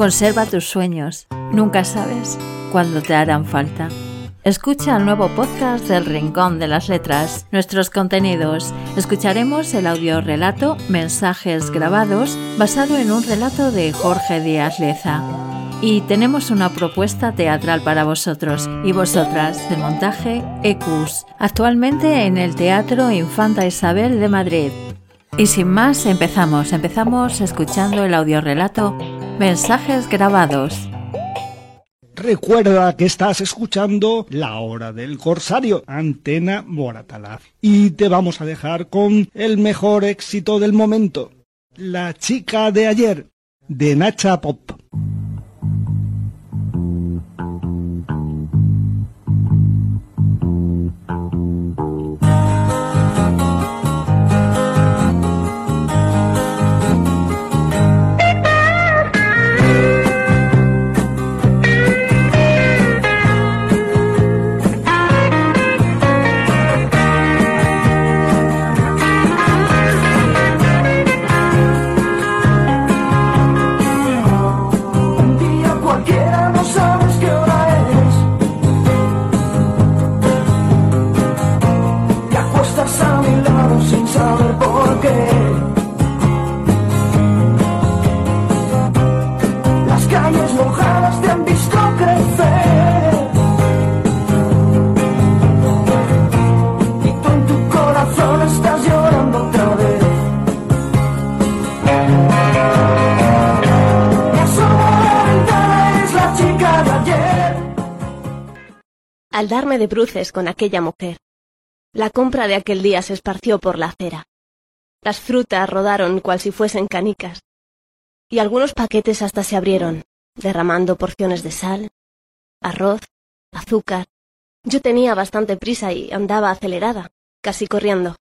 Conserva tus sueños. Nunca sabes cuándo te harán falta. Escucha el nuevo podcast del Rincón de las Letras, nuestros contenidos. Escucharemos el audio relato Mensajes grabados basado en un relato de Jorge Díaz Leza. Y tenemos una propuesta teatral para vosotros y vosotras de montaje Ecus, actualmente en el Teatro Infanta Isabel de Madrid. Y sin más, empezamos. Empezamos escuchando el audiorelato Mensajes grabados. Recuerda que estás escuchando La Hora del Corsario, Antena Moratalaz. Y te vamos a dejar con el mejor éxito del momento, La chica de ayer, de Nacha Pop. Al darme de bruces con aquella mujer. La compra de aquel día se esparció por la acera. Las frutas rodaron cual si fuesen canicas, y algunos paquetes hasta se abrieron, derramando porciones de sal, arroz, azúcar. Yo tenía bastante prisa y andaba acelerada, casi corriendo.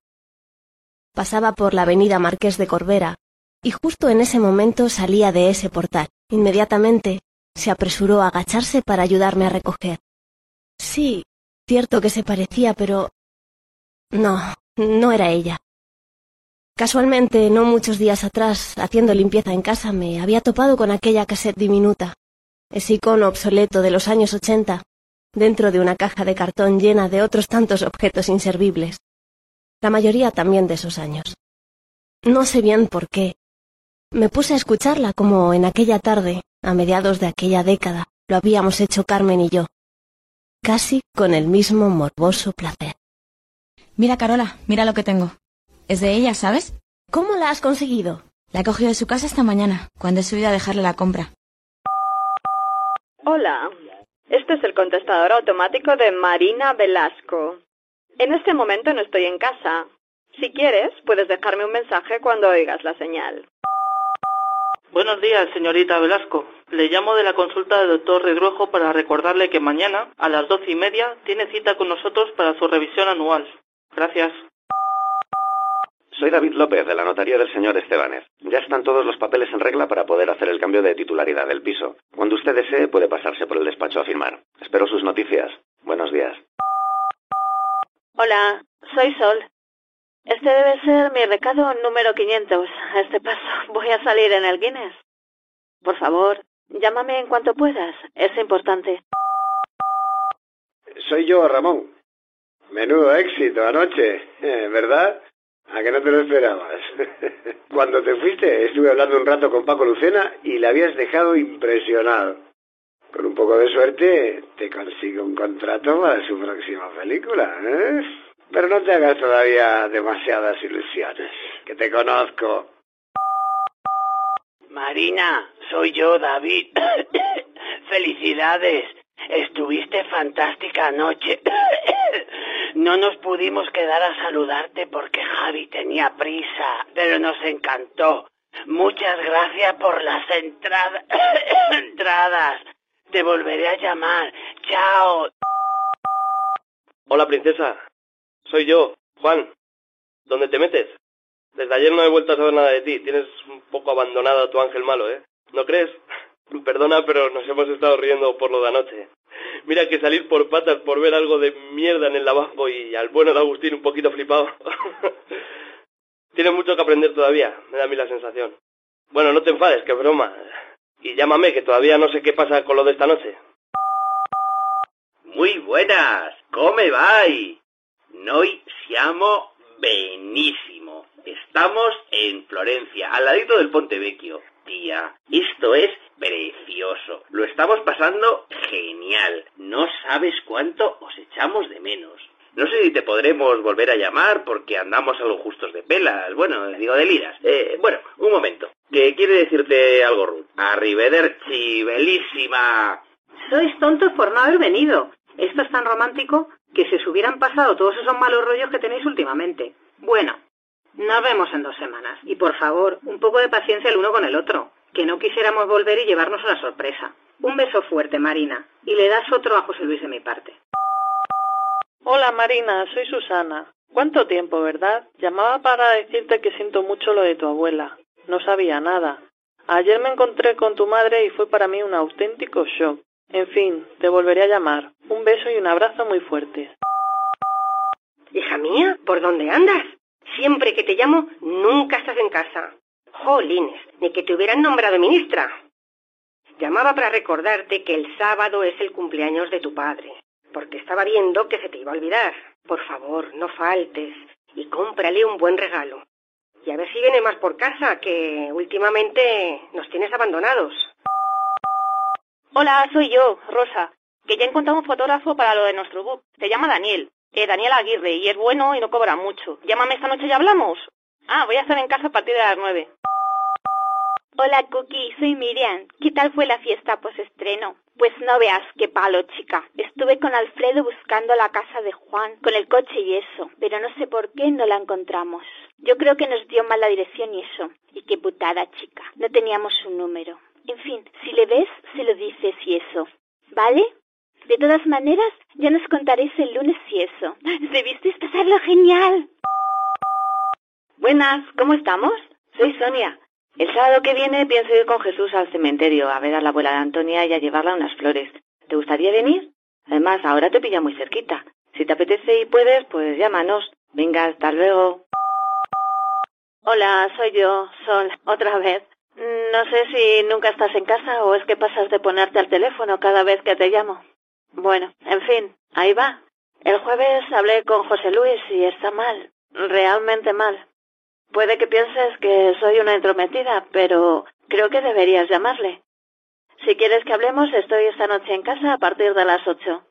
Pasaba por la avenida Marqués de Corbera, y justo en ese momento salía de ese portal. Inmediatamente se apresuró a agacharse para ayudarme a recoger. Sí, cierto que se parecía, pero... No, no era ella. Casualmente, no muchos días atrás, haciendo limpieza en casa, me había topado con aquella cassette diminuta, ese icono obsoleto de los años ochenta, dentro de una caja de cartón llena de otros tantos objetos inservibles, la mayoría también de esos años. No sé bien por qué. Me puse a escucharla como en aquella tarde, a mediados de aquella década, lo habíamos hecho Carmen y yo casi con el mismo morboso placer. Mira, Carola, mira lo que tengo. Es de ella, ¿sabes? ¿Cómo la has conseguido? La he cogido de su casa esta mañana, cuando he subido a dejarle la compra. Hola, este es el contestador automático de Marina Velasco. En este momento no estoy en casa. Si quieres, puedes dejarme un mensaje cuando oigas la señal. Buenos días, señorita Velasco. Le llamo de la consulta del doctor Redruejo para recordarle que mañana, a las doce y media, tiene cita con nosotros para su revisión anual. Gracias. Soy David López, de la notaría del señor Estebanes. Ya están todos los papeles en regla para poder hacer el cambio de titularidad del piso. Cuando usted desee, puede pasarse por el despacho a firmar. Espero sus noticias. Buenos días. Hola, soy Sol. Este debe ser mi recado número 500. A este paso voy a salir en el Guinness. Por favor, llámame en cuanto puedas. Es importante. Soy yo, Ramón. Menudo éxito anoche, ¿verdad? ¿A que no te lo esperabas? Cuando te fuiste estuve hablando un rato con Paco Lucena y le habías dejado impresionado. Con un poco de suerte te consigo un contrato para su próxima película, ¿eh? Pero no te hagas todavía demasiadas ilusiones, que te conozco. Marina, soy yo, David. Felicidades. Estuviste fantástica anoche. no nos pudimos quedar a saludarte porque Javi tenía prisa, pero nos encantó. Muchas gracias por las entradas. entradas. Te volveré a llamar. Chao. Hola, princesa. Soy yo, Juan. ¿Dónde te metes? Desde ayer no he vuelto a saber nada de ti. Tienes un poco abandonado a tu ángel malo, ¿eh? ¿No crees? Perdona, pero nos hemos estado riendo por lo de anoche. Mira que salir por patas por ver algo de mierda en el lavabo y al bueno de Agustín un poquito flipado. Tienes mucho que aprender todavía, me da a mí la sensación. Bueno, no te enfades, que broma. Y llámame, que todavía no sé qué pasa con lo de esta noche. Muy buenas, come vai? Noi siamo benissimo. Estamos en Florencia, al ladito del Ponte Vecchio. Esto es precioso. Lo estamos pasando genial. No sabes cuánto os echamos de menos. No sé si te podremos volver a llamar porque andamos algo justos de pelas. Bueno, digo de liras. Eh, bueno, un momento. Que quiere decirte algo, Ruth. Arrivederci, belísima. Sois tontos por no haber venido. Esto es tan romántico que se os hubieran pasado todos esos malos rollos que tenéis últimamente. Bueno, nos vemos en dos semanas. Y por favor, un poco de paciencia el uno con el otro. Que no quisiéramos volver y llevarnos una sorpresa. Un beso fuerte, Marina. Y le das otro a José Luis de mi parte. Hola Marina, soy Susana. ¿Cuánto tiempo, verdad? Llamaba para decirte que siento mucho lo de tu abuela. No sabía nada. Ayer me encontré con tu madre y fue para mí un auténtico shock. En fin, te volveré a llamar. Un beso y un abrazo muy fuertes. Hija mía, ¿por dónde andas? Siempre que te llamo, nunca estás en casa. Jolines, ni que te hubieran nombrado ministra. Llamaba para recordarte que el sábado es el cumpleaños de tu padre, porque estaba viendo que se te iba a olvidar. Por favor, no faltes y cómprale un buen regalo. Y a ver si viene más por casa, que últimamente nos tienes abandonados. Hola, soy yo, Rosa, que ya he encontrado un fotógrafo para lo de nuestro book. Se llama Daniel, eh, Daniel Aguirre, y es bueno y no cobra mucho. Llámame esta noche y hablamos. Ah, voy a estar en casa a partir de las nueve. Hola, Cookie, soy Miriam. ¿Qué tal fue la fiesta post-estreno? Pues no veas qué palo, chica. Estuve con Alfredo buscando la casa de Juan, con el coche y eso, pero no sé por qué no la encontramos. Yo creo que nos dio mal la dirección y eso. Y qué putada, chica. No teníamos su número. En fin, si le ves, se lo dices y eso. ¿Vale? De todas maneras, ya nos contaréis el lunes si eso. Debisteis pasarlo genial. Buenas, ¿cómo estamos? Soy Sonia. El sábado que viene pienso ir con Jesús al cementerio a ver a la abuela de Antonia y a llevarla unas flores. ¿Te gustaría venir? Además, ahora te pilla muy cerquita. Si te apetece y puedes, pues llámanos. Venga, hasta luego. Hola, soy yo, Sol, otra vez. No sé si nunca estás en casa o es que pasas de ponerte al teléfono cada vez que te llamo. Bueno, en fin, ahí va. El jueves hablé con José Luis y está mal, realmente mal. Puede que pienses que soy una entrometida, pero creo que deberías llamarle. Si quieres que hablemos, estoy esta noche en casa a partir de las ocho.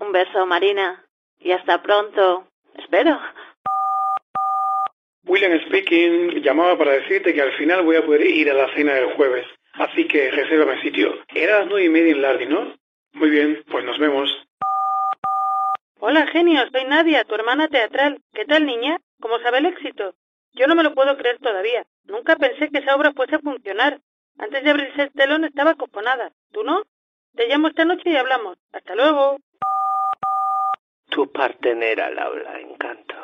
Un beso, Marina, y hasta pronto. Espero. William speaking, llamaba para decirte que al final voy a poder ir a la cena del jueves, así que resérvame sitio. Era las nueve y media en Lardy, ¿no? Muy bien, pues nos vemos. Hola, genio, soy Nadia, tu hermana teatral. ¿Qué tal, niña? ¿Cómo sabe el éxito? Yo no me lo puedo creer todavía. Nunca pensé que esa obra fuese a funcionar. Antes de abrirse el telón estaba acojonada. ¿Tú no? Te llamo esta noche y hablamos. Hasta luego. Tu partenera, Laura, encanto.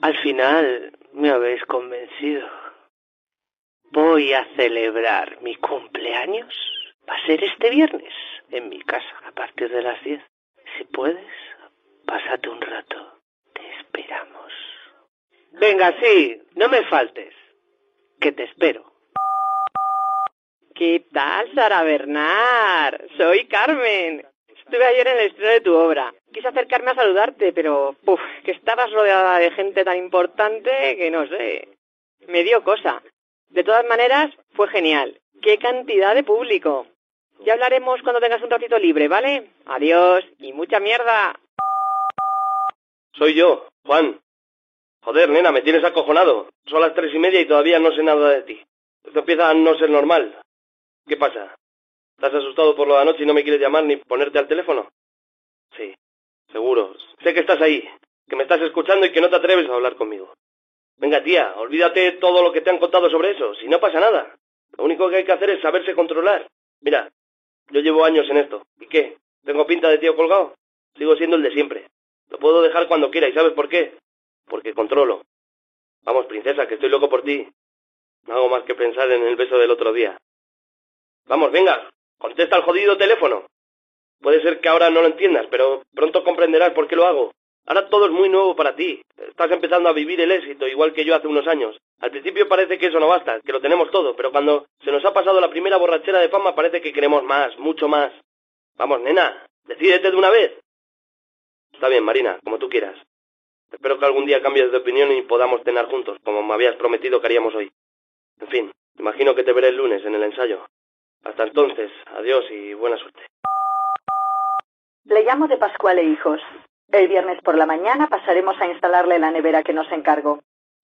Al final me habéis convencido. Voy a celebrar mi cumpleaños. Va a ser este viernes en mi casa a partir de las 10. Si puedes, pásate un rato. Te esperamos. Venga, sí, no me faltes. Que te espero. ¿Qué tal, Sara Bernard? Soy Carmen. Estuve ayer en el estreno de tu obra. Quise acercarme a saludarte, pero uf, que estabas rodeada de gente tan importante que no sé. Me dio cosa. De todas maneras, fue genial. ¡Qué cantidad de público! Ya hablaremos cuando tengas un ratito libre, ¿vale? Adiós y mucha mierda. Soy yo, Juan. Joder, nena, me tienes acojonado. Son las tres y media y todavía no sé nada de ti. Esto empieza a no ser normal. ¿Qué pasa? ¿Estás asustado por lo de anoche y no me quieres llamar ni ponerte al teléfono? Sí, seguro. Sé que estás ahí, que me estás escuchando y que no te atreves a hablar conmigo. Venga, tía, olvídate todo lo que te han contado sobre eso, si no pasa nada. Lo único que hay que hacer es saberse controlar. Mira, yo llevo años en esto. ¿Y qué? ¿Tengo pinta de tío colgado? Sigo siendo el de siempre. Lo puedo dejar cuando quiera, ¿y sabes por qué? Porque controlo. Vamos, princesa, que estoy loco por ti. No hago más que pensar en el beso del otro día. Vamos, venga, contesta al jodido teléfono. Puede ser que ahora no lo entiendas, pero pronto comprenderás por qué lo hago. Ahora todo es muy nuevo para ti. Estás empezando a vivir el éxito, igual que yo hace unos años. Al principio parece que eso no basta, que lo tenemos todo, pero cuando se nos ha pasado la primera borrachera de fama parece que queremos más, mucho más. Vamos, nena, decídete de una vez. Está bien, Marina, como tú quieras. Espero que algún día cambies de opinión y podamos cenar juntos, como me habías prometido que haríamos hoy. En fin, imagino que te veré el lunes en el ensayo. Hasta entonces, adiós y buena suerte. Le llamo de Pascual e Hijos. El viernes por la mañana pasaremos a instalarle la nevera que nos encargó.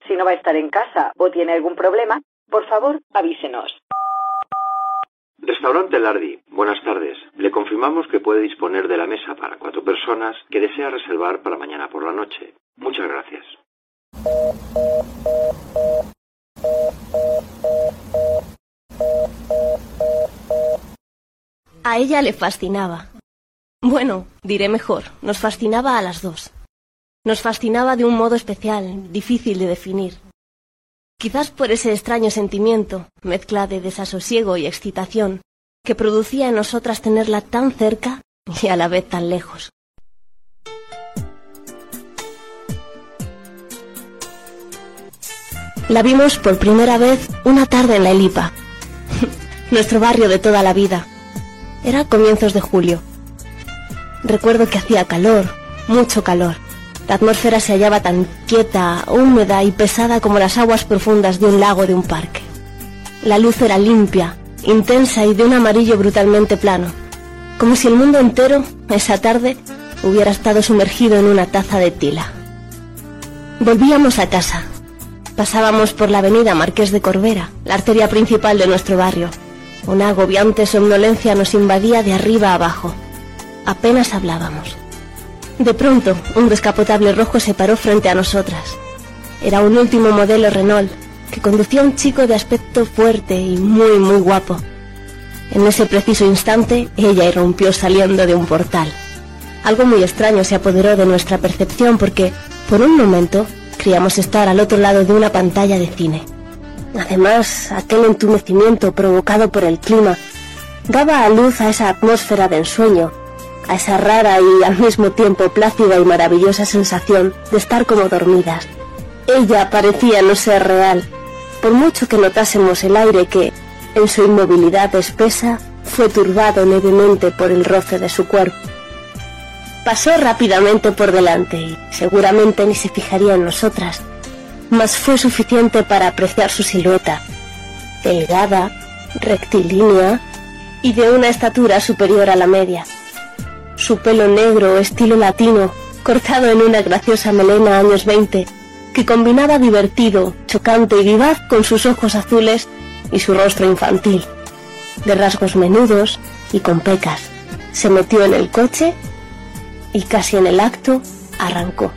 Si no va a estar en casa o tiene algún problema, por favor, avísenos. Restaurante Lardi, buenas tardes. Le confirmamos que puede disponer de la mesa para cuatro personas que desea reservar para mañana por la noche. Muchas gracias. A ella le fascinaba. Bueno, diré mejor, nos fascinaba a las dos. Nos fascinaba de un modo especial, difícil de definir. Quizás por ese extraño sentimiento, mezcla de desasosiego y excitación, que producía en nosotras tenerla tan cerca y a la vez tan lejos. La vimos por primera vez una tarde en la Elipa, nuestro barrio de toda la vida. Era comienzos de julio. Recuerdo que hacía calor, mucho calor. La atmósfera se hallaba tan quieta, húmeda y pesada como las aguas profundas de un lago de un parque. La luz era limpia, intensa y de un amarillo brutalmente plano, como si el mundo entero, esa tarde, hubiera estado sumergido en una taza de tila. Volvíamos a casa. Pasábamos por la avenida Marqués de Corbera, la arteria principal de nuestro barrio. Una agobiante somnolencia nos invadía de arriba a abajo. Apenas hablábamos. De pronto, un descapotable rojo se paró frente a nosotras. Era un último modelo Renault que conducía un chico de aspecto fuerte y muy, muy guapo. En ese preciso instante, ella irrumpió saliendo de un portal. Algo muy extraño se apoderó de nuestra percepción porque, por un momento, creíamos estar al otro lado de una pantalla de cine. Además, aquel entumecimiento provocado por el clima daba a luz a esa atmósfera de ensueño, a esa rara y al mismo tiempo plácida y maravillosa sensación de estar como dormidas. Ella parecía no ser real, por mucho que notásemos el aire que, en su inmovilidad espesa, fue turbado levemente por el roce de su cuerpo. Pasó rápidamente por delante y seguramente ni se fijaría en nosotras, mas fue suficiente para apreciar su silueta, delgada, rectilínea y de una estatura superior a la media. Su pelo negro, estilo latino, cortado en una graciosa melena años 20, que combinaba divertido, chocante y vivaz con sus ojos azules y su rostro infantil, de rasgos menudos y con pecas. Se metió en el coche y casi en el acto arrancó.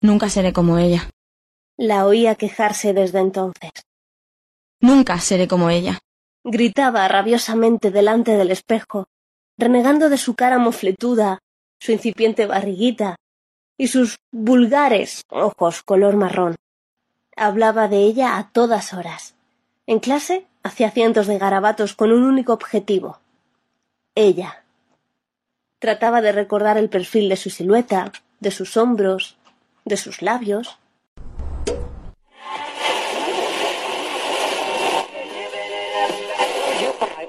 Nunca seré como ella. La oía quejarse desde entonces. Nunca seré como ella. Gritaba rabiosamente delante del espejo, renegando de su cara mofletuda, su incipiente barriguita y sus vulgares ojos color marrón. Hablaba de ella a todas horas. En clase hacía cientos de garabatos con un único objetivo. Ella. Trataba de recordar el perfil de su silueta, de sus hombros, de sus labios.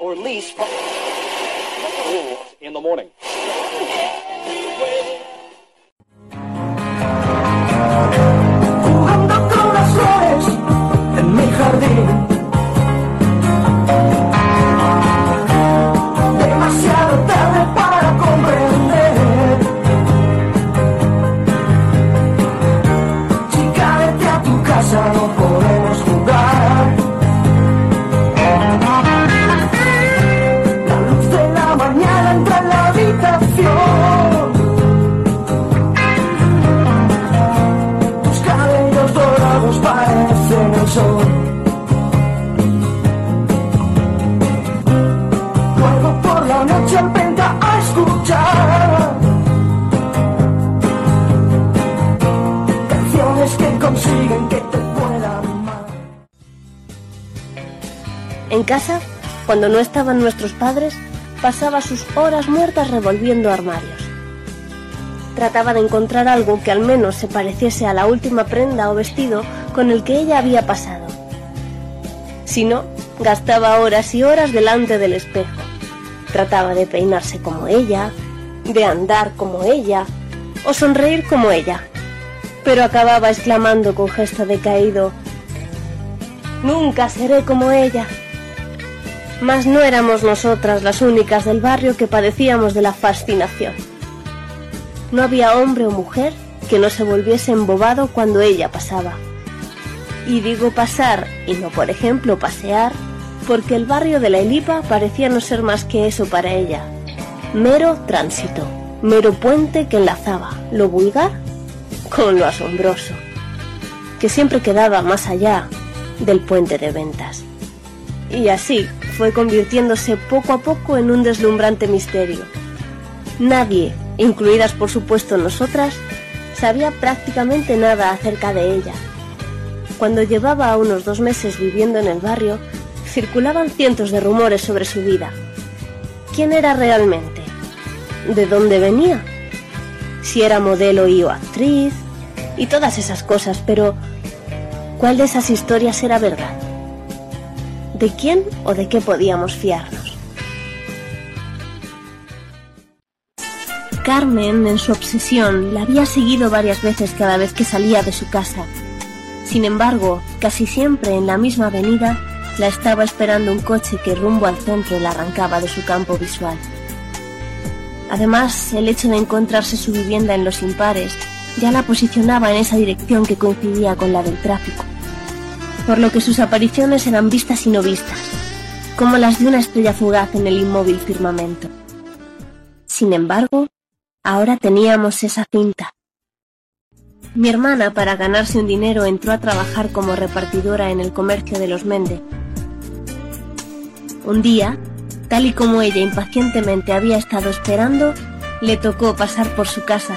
or least in the morning. Cuando no estaban nuestros padres, pasaba sus horas muertas revolviendo armarios. Trataba de encontrar algo que al menos se pareciese a la última prenda o vestido con el que ella había pasado. Si no, gastaba horas y horas delante del espejo. Trataba de peinarse como ella, de andar como ella o sonreír como ella. Pero acababa exclamando con gesto decaído, Nunca seré como ella. Mas no éramos nosotras las únicas del barrio que padecíamos de la fascinación. No había hombre o mujer que no se volviese embobado cuando ella pasaba. Y digo pasar, y no por ejemplo pasear, porque el barrio de la Elipa parecía no ser más que eso para ella. Mero tránsito, mero puente que enlazaba lo vulgar con lo asombroso, que siempre quedaba más allá del puente de ventas. Y así fue convirtiéndose poco a poco en un deslumbrante misterio. Nadie, incluidas por supuesto nosotras, sabía prácticamente nada acerca de ella. Cuando llevaba unos dos meses viviendo en el barrio, circulaban cientos de rumores sobre su vida. ¿Quién era realmente? ¿De dónde venía? Si era modelo y o actriz, y todas esas cosas, pero ¿cuál de esas historias era verdad? ¿De quién o de qué podíamos fiarnos? Carmen, en su obsesión, la había seguido varias veces cada vez que salía de su casa. Sin embargo, casi siempre en la misma avenida la estaba esperando un coche que rumbo al centro la arrancaba de su campo visual. Además, el hecho de encontrarse su vivienda en los impares ya la posicionaba en esa dirección que coincidía con la del tráfico, por lo que sus apariciones eran vistas y no vistas, como las de una estrella fugaz en el inmóvil firmamento. Sin embargo, ahora teníamos esa cinta. Mi hermana, para ganarse un dinero, entró a trabajar como repartidora en el comercio de los Mende. Un día, tal y como ella impacientemente había estado esperando, le tocó pasar por su casa.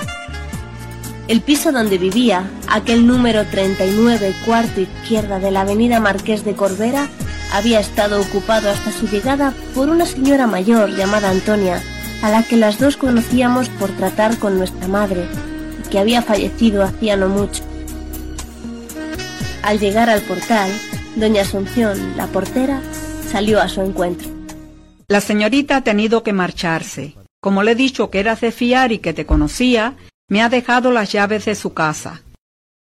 El piso donde vivía, aquel número 39, cuarto izquierda de la avenida Marqués de Corbera, había estado ocupado hasta su llegada por una señora mayor llamada Antonia, a la que las dos conocíamos por tratar con nuestra madre, que había fallecido hacía no mucho. Al llegar al portal, doña Asunción, la portera, salió a su encuentro. La señorita ha tenido que marcharse. Como le he dicho que eras de fiar y que te conocía, me ha dejado las llaves de su casa.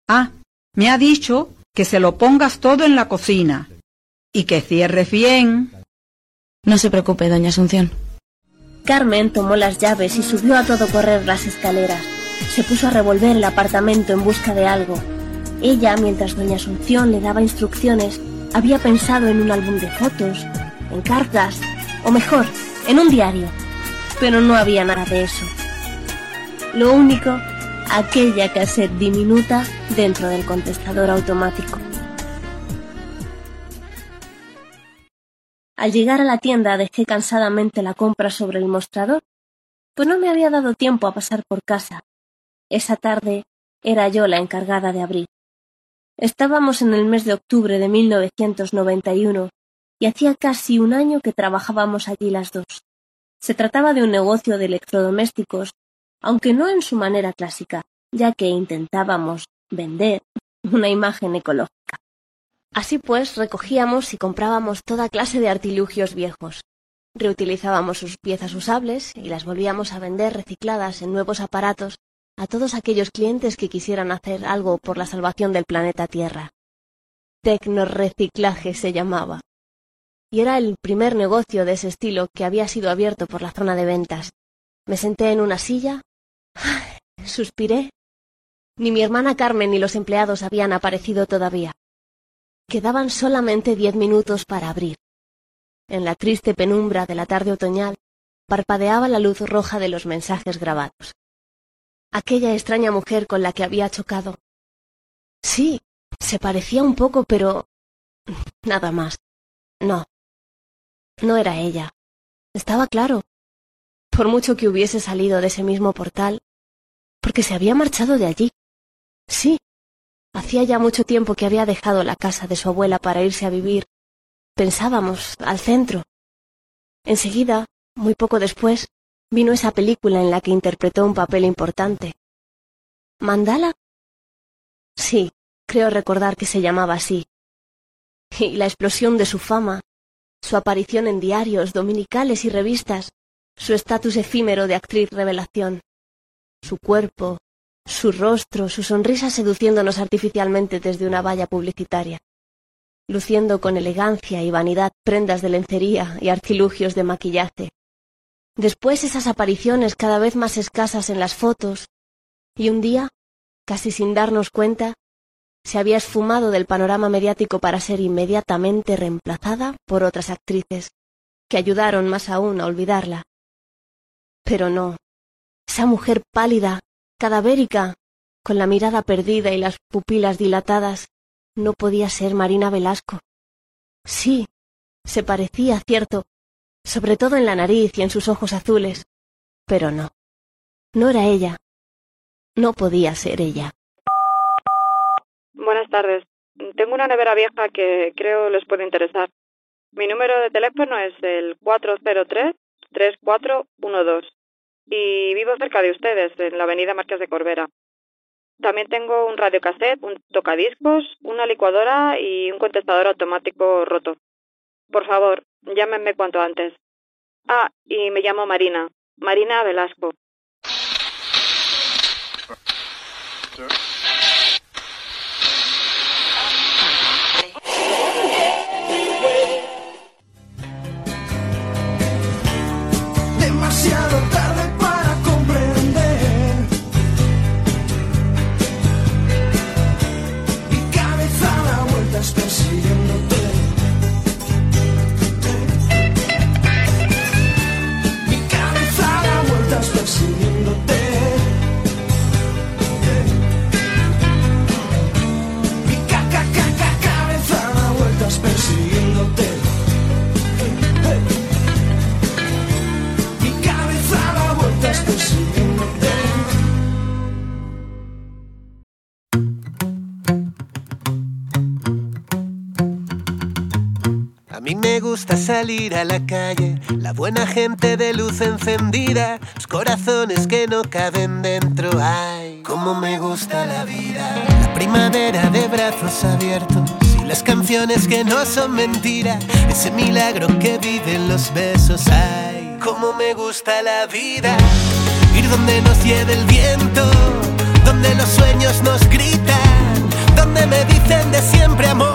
Ah, me ha dicho que se lo pongas todo en la cocina y que cierres bien. No se preocupe, doña Asunción. Carmen tomó las llaves y subió a todo correr las escaleras. Se puso a revolver el apartamento en busca de algo. Ella, mientras doña Asunción le daba instrucciones, había pensado en un álbum de fotos, en cartas, o mejor, en un diario. Pero no había nada de eso. Lo único, aquella cassette diminuta dentro del contestador automático. Al llegar a la tienda dejé cansadamente la compra sobre el mostrador, pues no me había dado tiempo a pasar por casa. Esa tarde era yo la encargada de abrir. Estábamos en el mes de octubre de 1991 y hacía casi un año que trabajábamos allí las dos. Se trataba de un negocio de electrodomésticos, aunque no en su manera clásica, ya que intentábamos vender una imagen ecológica. Así pues, recogíamos y comprábamos toda clase de artilugios viejos. Reutilizábamos sus piezas usables y las volvíamos a vender recicladas en nuevos aparatos a todos aquellos clientes que quisieran hacer algo por la salvación del planeta Tierra. Tecnoreciclaje se llamaba. Y era el primer negocio de ese estilo que había sido abierto por la zona de ventas. Me senté en una silla, suspiré. Ni mi hermana Carmen ni los empleados habían aparecido todavía. Quedaban solamente diez minutos para abrir. En la triste penumbra de la tarde otoñal parpadeaba la luz roja de los mensajes grabados. Aquella extraña mujer con la que había chocado. Sí, se parecía un poco, pero... nada más. No. No era ella. Estaba claro. Por mucho que hubiese salido de ese mismo portal, porque se había marchado de allí. Sí, Hacía ya mucho tiempo que había dejado la casa de su abuela para irse a vivir, pensábamos, al centro. Enseguida Muy poco después vino esa película en la que interpretó un papel importante. ¿Mandala? Sí, creo recordar que se llamaba así. Y la explosión de su fama, su aparición en diarios, dominicales y revistas, su estatus efímero de actriz revelación, su cuerpo, su rostro, su sonrisa seduciéndonos artificialmente desde una valla publicitaria, luciendo con elegancia y vanidad prendas de lencería y artilugios de maquillaje. Después esas apariciones cada vez más escasas en las fotos, y un día, casi sin darnos cuenta, se había esfumado del panorama mediático para ser inmediatamente reemplazada por otras actrices, que ayudaron más aún a olvidarla. Pero no, esa mujer pálida, cadavérica, con la mirada perdida y las pupilas dilatadas, no podía ser Marina Velasco. Sí, se parecía, cierto, sobre todo en la nariz y en sus ojos azules, pero no, no era ella, no podía ser ella. Buenas tardes. Tengo una nevera vieja que creo les puede interesar. Mi número de teléfono es el 403-3412 y vivo cerca de ustedes, en la avenida Marqués de Corbera. También tengo un radiocassette, un tocadiscos, una licuadora y un contestador automático roto. Por favor, llámenme cuanto antes. Ah, y me llamo Marina, Marina Velasco. Demasiado salir a la calle, la buena gente de luz encendida, los corazones que no caben dentro. Ay, cómo me gusta la vida. La primavera de brazos abiertos y las canciones que no son mentira, ese milagro que viven los besos. Ay, cómo me gusta la vida. Ir donde nos lleve el viento, donde los sueños nos gritan, donde me dicen de siempre amor.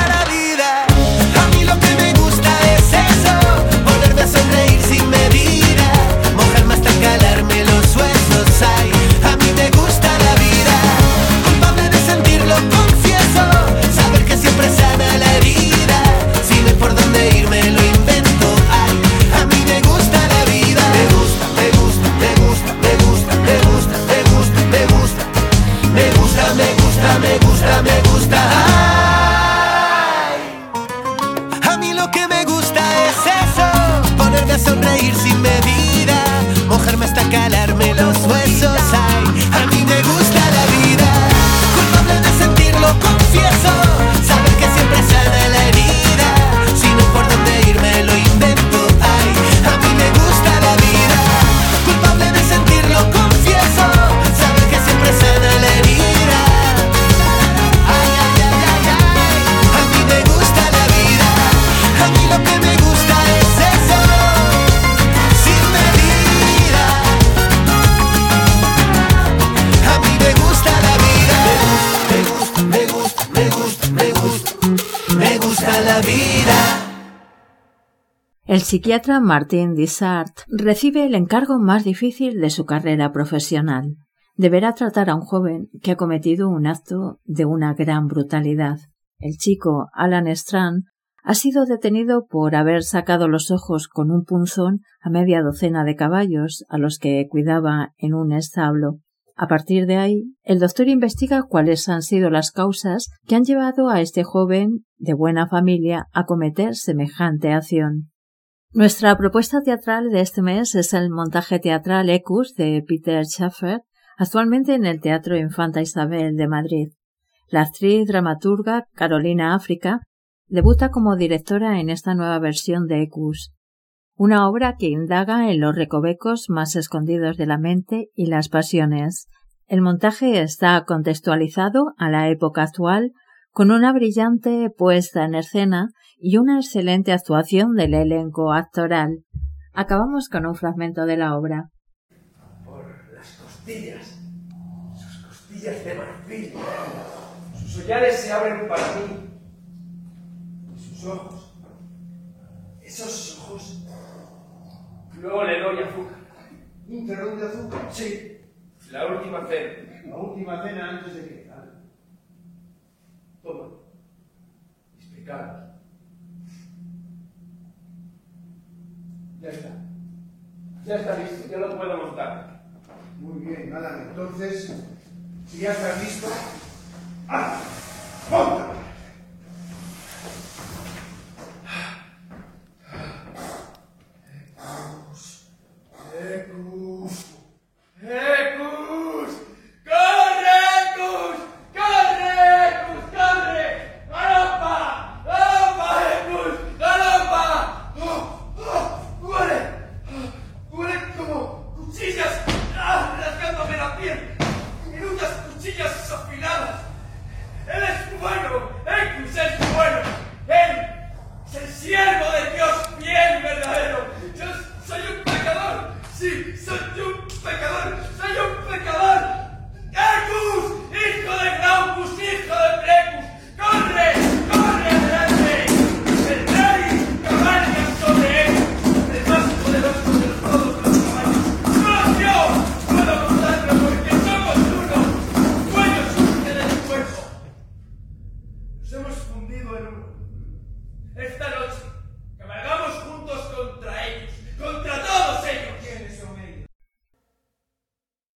sonreír sin medida, mojarme hasta calarme los huesos. Ay, El psiquiatra Martin Dissart recibe el encargo más difícil de su carrera profesional. Deberá tratar a un joven que ha cometido un acto de una gran brutalidad. El chico, Alan Strand, ha sido detenido por haber sacado los ojos con un punzón a media docena de caballos a los que cuidaba en un establo. A partir de ahí, el doctor investiga cuáles han sido las causas que han llevado a este joven de buena familia a cometer semejante acción. Nuestra propuesta teatral de este mes es el montaje teatral Ecus de Peter Schaffer, actualmente en el Teatro Infanta Isabel de Madrid. La actriz dramaturga Carolina África debuta como directora en esta nueva versión de Ecus, una obra que indaga en los recovecos más escondidos de la mente y las pasiones. El montaje está contextualizado a la época actual con una brillante puesta en escena y una excelente actuación del elenco actoral. Acabamos con un fragmento de la obra. Por las costillas, sus costillas de marfil, sus hollares se abren para mí, sus ojos, esos ojos. Luego le doy azúcar. ¿Un terrón de azúcar? Sí, la última cena. La última cena antes de que... Toma, explicaros. Ya está. Ya está listo, ya lo puedo montar. Muy bien, nada, entonces, si ya estás listo, ¡ah! ¡Monta!